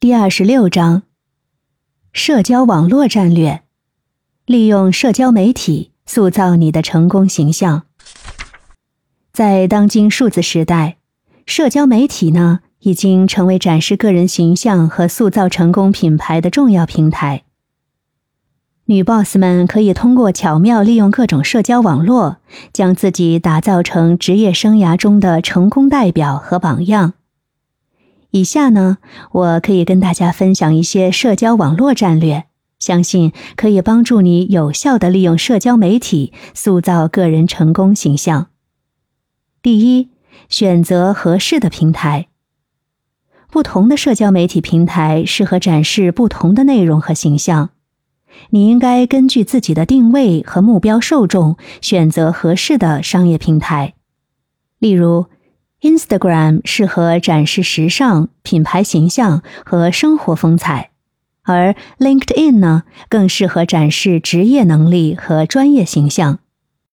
第二十六章：社交网络战略，利用社交媒体塑造你的成功形象。在当今数字时代，社交媒体呢已经成为展示个人形象和塑造成功品牌的重要平台。女 boss 们可以通过巧妙利用各种社交网络，将自己打造成职业生涯中的成功代表和榜样。以下呢，我可以跟大家分享一些社交网络战略，相信可以帮助你有效的利用社交媒体塑造个人成功形象。第一，选择合适的平台。不同的社交媒体平台适合展示不同的内容和形象。你应该根据自己的定位和目标受众选择合适的商业平台。例如，Instagram 适合展示时尚、品牌形象和生活风采，而 LinkedIn 呢，更适合展示职业能力和专业形象。